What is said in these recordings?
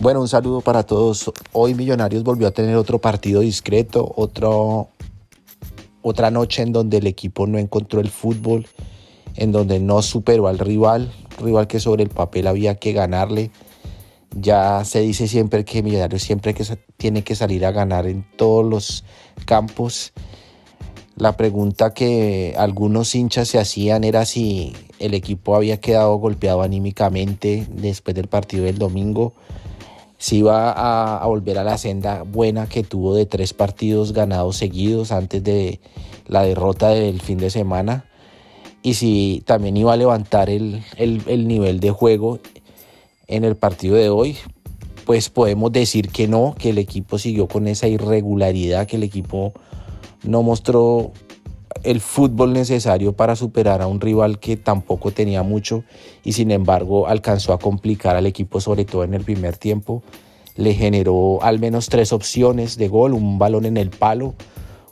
Bueno, un saludo para todos. Hoy Millonarios volvió a tener otro partido discreto, otra noche en donde el equipo no encontró el fútbol, en donde no superó al rival, rival que sobre el papel había que ganarle. Ya se dice siempre que Millonarios siempre que tiene que salir a ganar en todos los campos. La pregunta que algunos hinchas se hacían era si el equipo había quedado golpeado anímicamente después del partido del domingo si va a, volver a la senda buena que tuvo de tres partidos ganados seguidos antes de la derrota del fin de semana y si también iba a levantar el, el, nivel de juego en el partido de hoy, pues podemos decir que no, que el equipo siguió con esa irregularidad, que el equipo no mostró el fútbol necesario para superar a un rival que tampoco tenía mucho y sin embargo alcanzó a complicar al equipo sobre todo en el primer tiempo. Le generó al menos tres opciones de gol, un balón en el palo,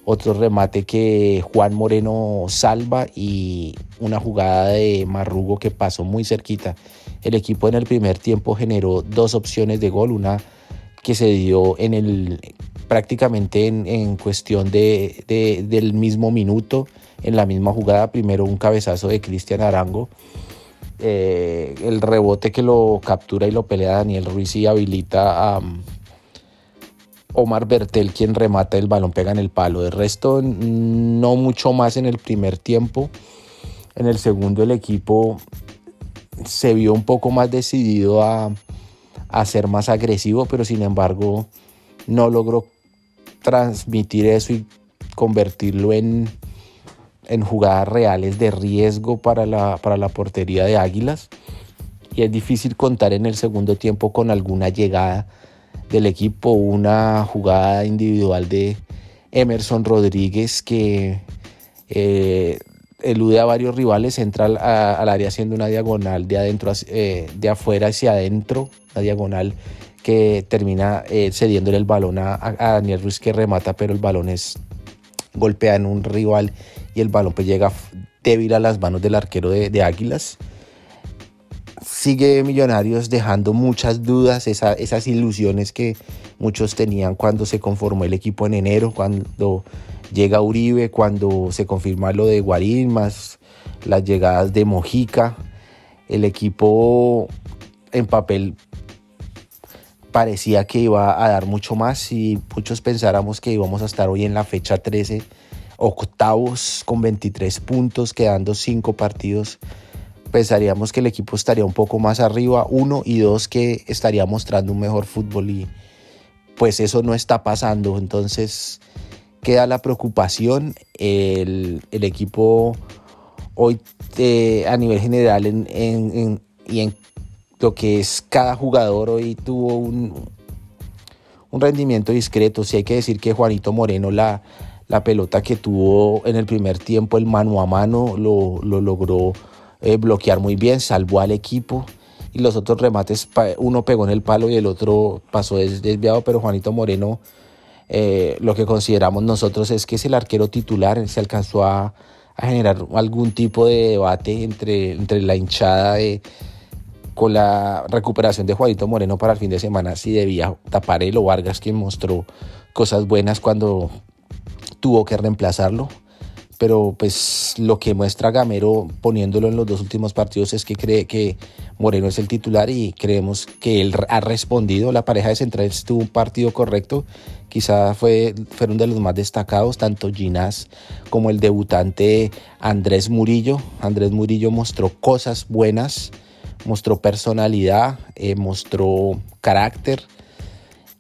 otro remate que Juan Moreno salva y una jugada de Marrugo que pasó muy cerquita. El equipo en el primer tiempo generó dos opciones de gol, una que se dio en el prácticamente en, cuestión de, del mismo minuto, en la misma jugada, primero un cabezazo de Cristian Arango, eh, el rebote que lo captura y lo pelea Daniel Ruiz y habilita a um, Omar Bertel, quien remata el balón, pega en el palo. De resto, no mucho más en el primer tiempo. En el segundo, el equipo se vio un poco más decidido a, a ser más agresivo, pero sin embargo no logró transmitir eso y convertirlo en, en jugadas reales de riesgo para la, para la portería de Águilas. Y es difícil contar en el segundo tiempo con alguna llegada del equipo, una jugada individual de Emerson Rodríguez que eh, elude a varios rivales, entra al, área haciendo una diagonal de adentro, eh, de afuera hacia adentro, una diagonal que termina eh, cediéndole el balón a, Daniel Ruiz que remata, pero el balón es golpea en un rival y el balón pues llega débil a las manos del arquero de, Águilas. Sigue Millonarios dejando muchas dudas, esas ilusiones que muchos tenían cuando se conformó el equipo en enero, cuando llega Uribe, cuando se confirma lo de Guarín, más las llegadas de Mojica. El equipo en papel parecía que iba a dar mucho más y muchos pensáramos que íbamos a estar hoy en la fecha 13, octavos con 23 puntos, quedando 5 partidos. Pensaríamos que el equipo estaría un poco más arriba, uno y dos que estaría mostrando un mejor fútbol y pues eso no está pasando. Entonces queda la preocupación. El, equipo hoy eh, a nivel general y en lo que es cada jugador hoy tuvo un, un rendimiento discreto. Si hay que decir que Juanito Moreno, la, la pelota que tuvo en el primer tiempo, el mano a mano, lo, logró eh, bloquear muy bien, salvó al equipo. Y los otros remates, uno pegó en el palo y el otro pasó desviado, pero Juanito Moreno, eh, lo que consideramos nosotros es que es el arquero titular, se alcanzó a, a generar algún tipo de debate entre, entre la hinchada de con la recuperación de Juanito Moreno para el fin de semana, si debía tapar o Vargas, quien mostró cosas buenas cuando tuvo que reemplazarlo. Pero pues lo que muestra Gamero poniéndolo en los dos últimos partidos es que cree que Moreno es el titular y creemos que él ha respondido. La pareja de centrales tuvo un partido correcto. Quizá fue, fueron de los más destacados, tanto Ginás como el debutante Andrés Murillo. Andrés Murillo mostró cosas buenas mostró personalidad, eh, mostró carácter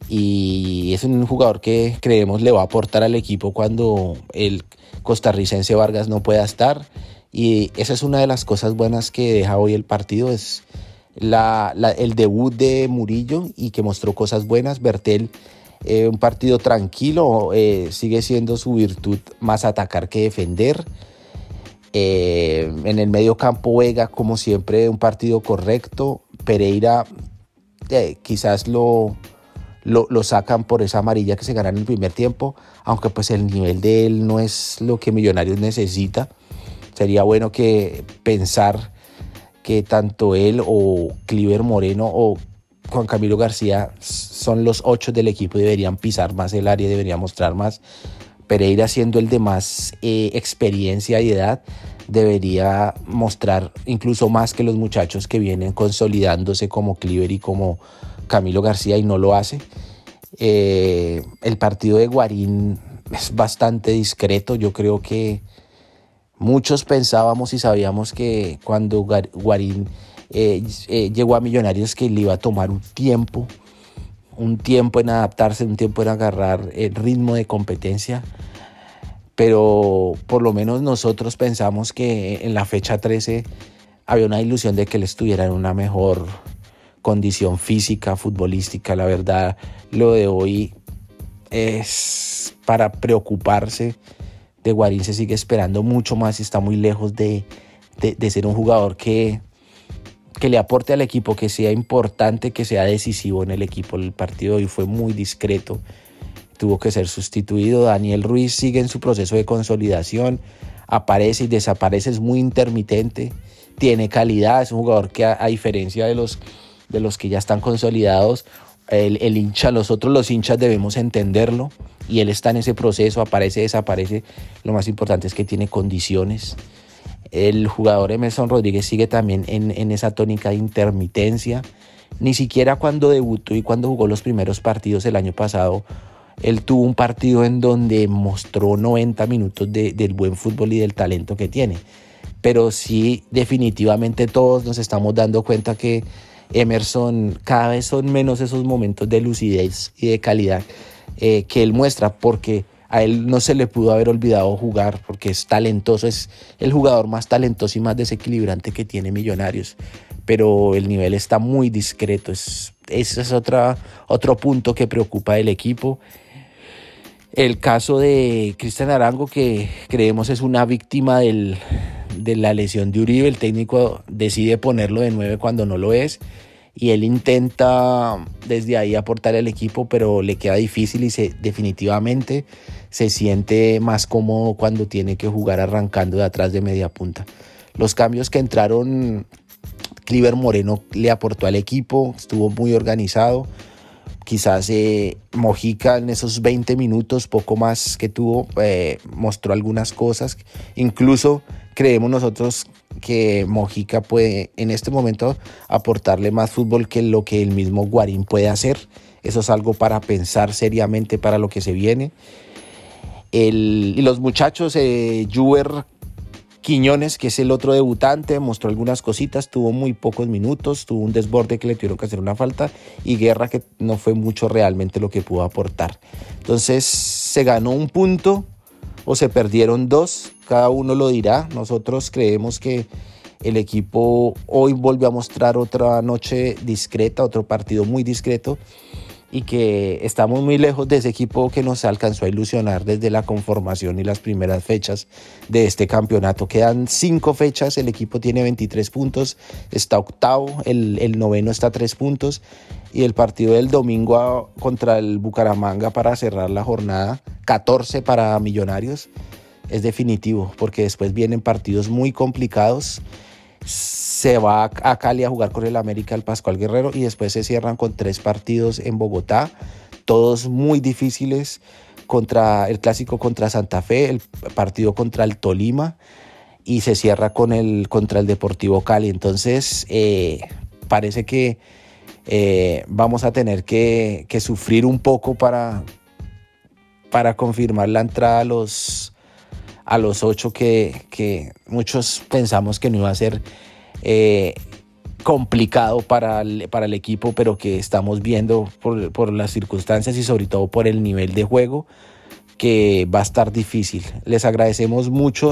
y es un jugador que creemos le va a aportar al equipo cuando el costarricense Vargas no pueda estar. Y esa es una de las cosas buenas que deja hoy el partido es el debut de Murillo y que mostró cosas buenas. Bertel eh, un partido tranquilo eh, sigue siendo su virtud más atacar que defender eh, en el medio campo Vega, como siempre, un partido correcto. Pereira eh, quizás lo, lo, sacan por esa amarilla que se gana en el primer tiempo, aunque pues el nivel de él no es lo que Millonarios necesita. Sería bueno que pensar que tanto él o Cliver Moreno o Juan Camilo García son los ocho del equipo, deberían pisar más el área, deberían mostrar más. Pereira siendo el de más eh, experiencia y edad, debería mostrar incluso más que los muchachos que vienen consolidándose como Cliver y como Camilo García y no lo hace. Eh, el partido de Guarín es bastante discreto. Yo creo que muchos pensábamos y sabíamos que cuando Guarín eh, llegó a Millonarios que le iba a tomar un tiempo, un tiempo en adaptarse, un tiempo en agarrar el ritmo de competencia. Pero por lo menos nosotros pensamos que en la fecha 13 había una ilusión de que él estuviera en una mejor condición física, futbolística. La verdad, lo de hoy es para preocuparse. De Guarín se sigue esperando mucho más y está muy lejos de, de ser un jugador que, que le aporte al equipo, que sea importante, que sea decisivo en el equipo. El partido de hoy fue muy discreto, tuvo que ser sustituido. Daniel Ruiz sigue en su proceso de consolidación, aparece y desaparece, es muy intermitente, tiene calidad, es un jugador que a, diferencia de los, de los que ya están consolidados, el, el, hincha, nosotros los hinchas debemos entenderlo y él está en ese proceso, aparece, desaparece. Lo más importante es que tiene condiciones el jugador Emerson Rodríguez sigue también en, esa tónica de intermitencia. Ni siquiera cuando debutó y cuando jugó los primeros partidos el año pasado, él tuvo un partido en donde mostró 90 minutos del buen fútbol y del talento que tiene. Pero sí, definitivamente todos nos estamos dando cuenta que Emerson cada vez son menos esos momentos de lucidez y de calidad eh, que él muestra, porque a él no se le pudo haber olvidado jugar porque es talentoso, es el jugador más talentoso y más desequilibrante que tiene Millonarios. Pero el nivel está muy discreto. Es, ese es otra, otro punto que preocupa del equipo. El caso de Cristian Arango, que creemos es una víctima de la lesión de Uribe, el técnico decide ponerlo de nueve cuando no lo es y él intenta desde ahí aportar al equipo, pero le queda difícil y se, definitivamente se siente más cómodo cuando tiene que jugar arrancando de atrás de media punta. Los cambios que entraron, Cliver Moreno le aportó al equipo, estuvo muy organizado. Quizás eh, Mojica en esos 20 minutos, poco más que tuvo, eh, mostró algunas cosas. Incluso creemos nosotros que Mojica puede en este momento aportarle más fútbol que lo que el mismo Guarín puede hacer. Eso es algo para pensar seriamente para lo que se viene. Y los muchachos, eh, Quiñones, que es el otro debutante, mostró algunas cositas, tuvo muy pocos minutos, tuvo un desborde que le tuvieron que hacer una falta y Guerra que no fue mucho realmente lo que pudo aportar. Entonces se ganó un punto o se perdieron dos, cada uno lo dirá. Nosotros creemos que el equipo hoy volvió a mostrar otra noche discreta, otro partido muy discreto y que estamos muy lejos de ese equipo que nos alcanzó a ilusionar desde la conformación y las primeras fechas de este campeonato. Quedan cinco fechas, el equipo tiene 23 puntos, está octavo, el, el noveno está a tres puntos y el partido del domingo contra el Bucaramanga para cerrar la jornada, 14 para Millonarios, es definitivo porque después vienen partidos muy complicados se va a Cali a jugar con el América el Pascual Guerrero y después se cierran con tres partidos en Bogotá, todos muy difíciles contra el clásico contra Santa Fe, el partido contra el Tolima y se cierra con el contra el Deportivo Cali. Entonces eh, parece que eh, vamos a tener que, sufrir un poco para, para confirmar la entrada a los a los ocho que, muchos pensamos que no iba a ser eh, complicado para el, para el, equipo, pero que estamos viendo por, por, las circunstancias y sobre todo por el nivel de juego que va a estar difícil. Les agradecemos mucho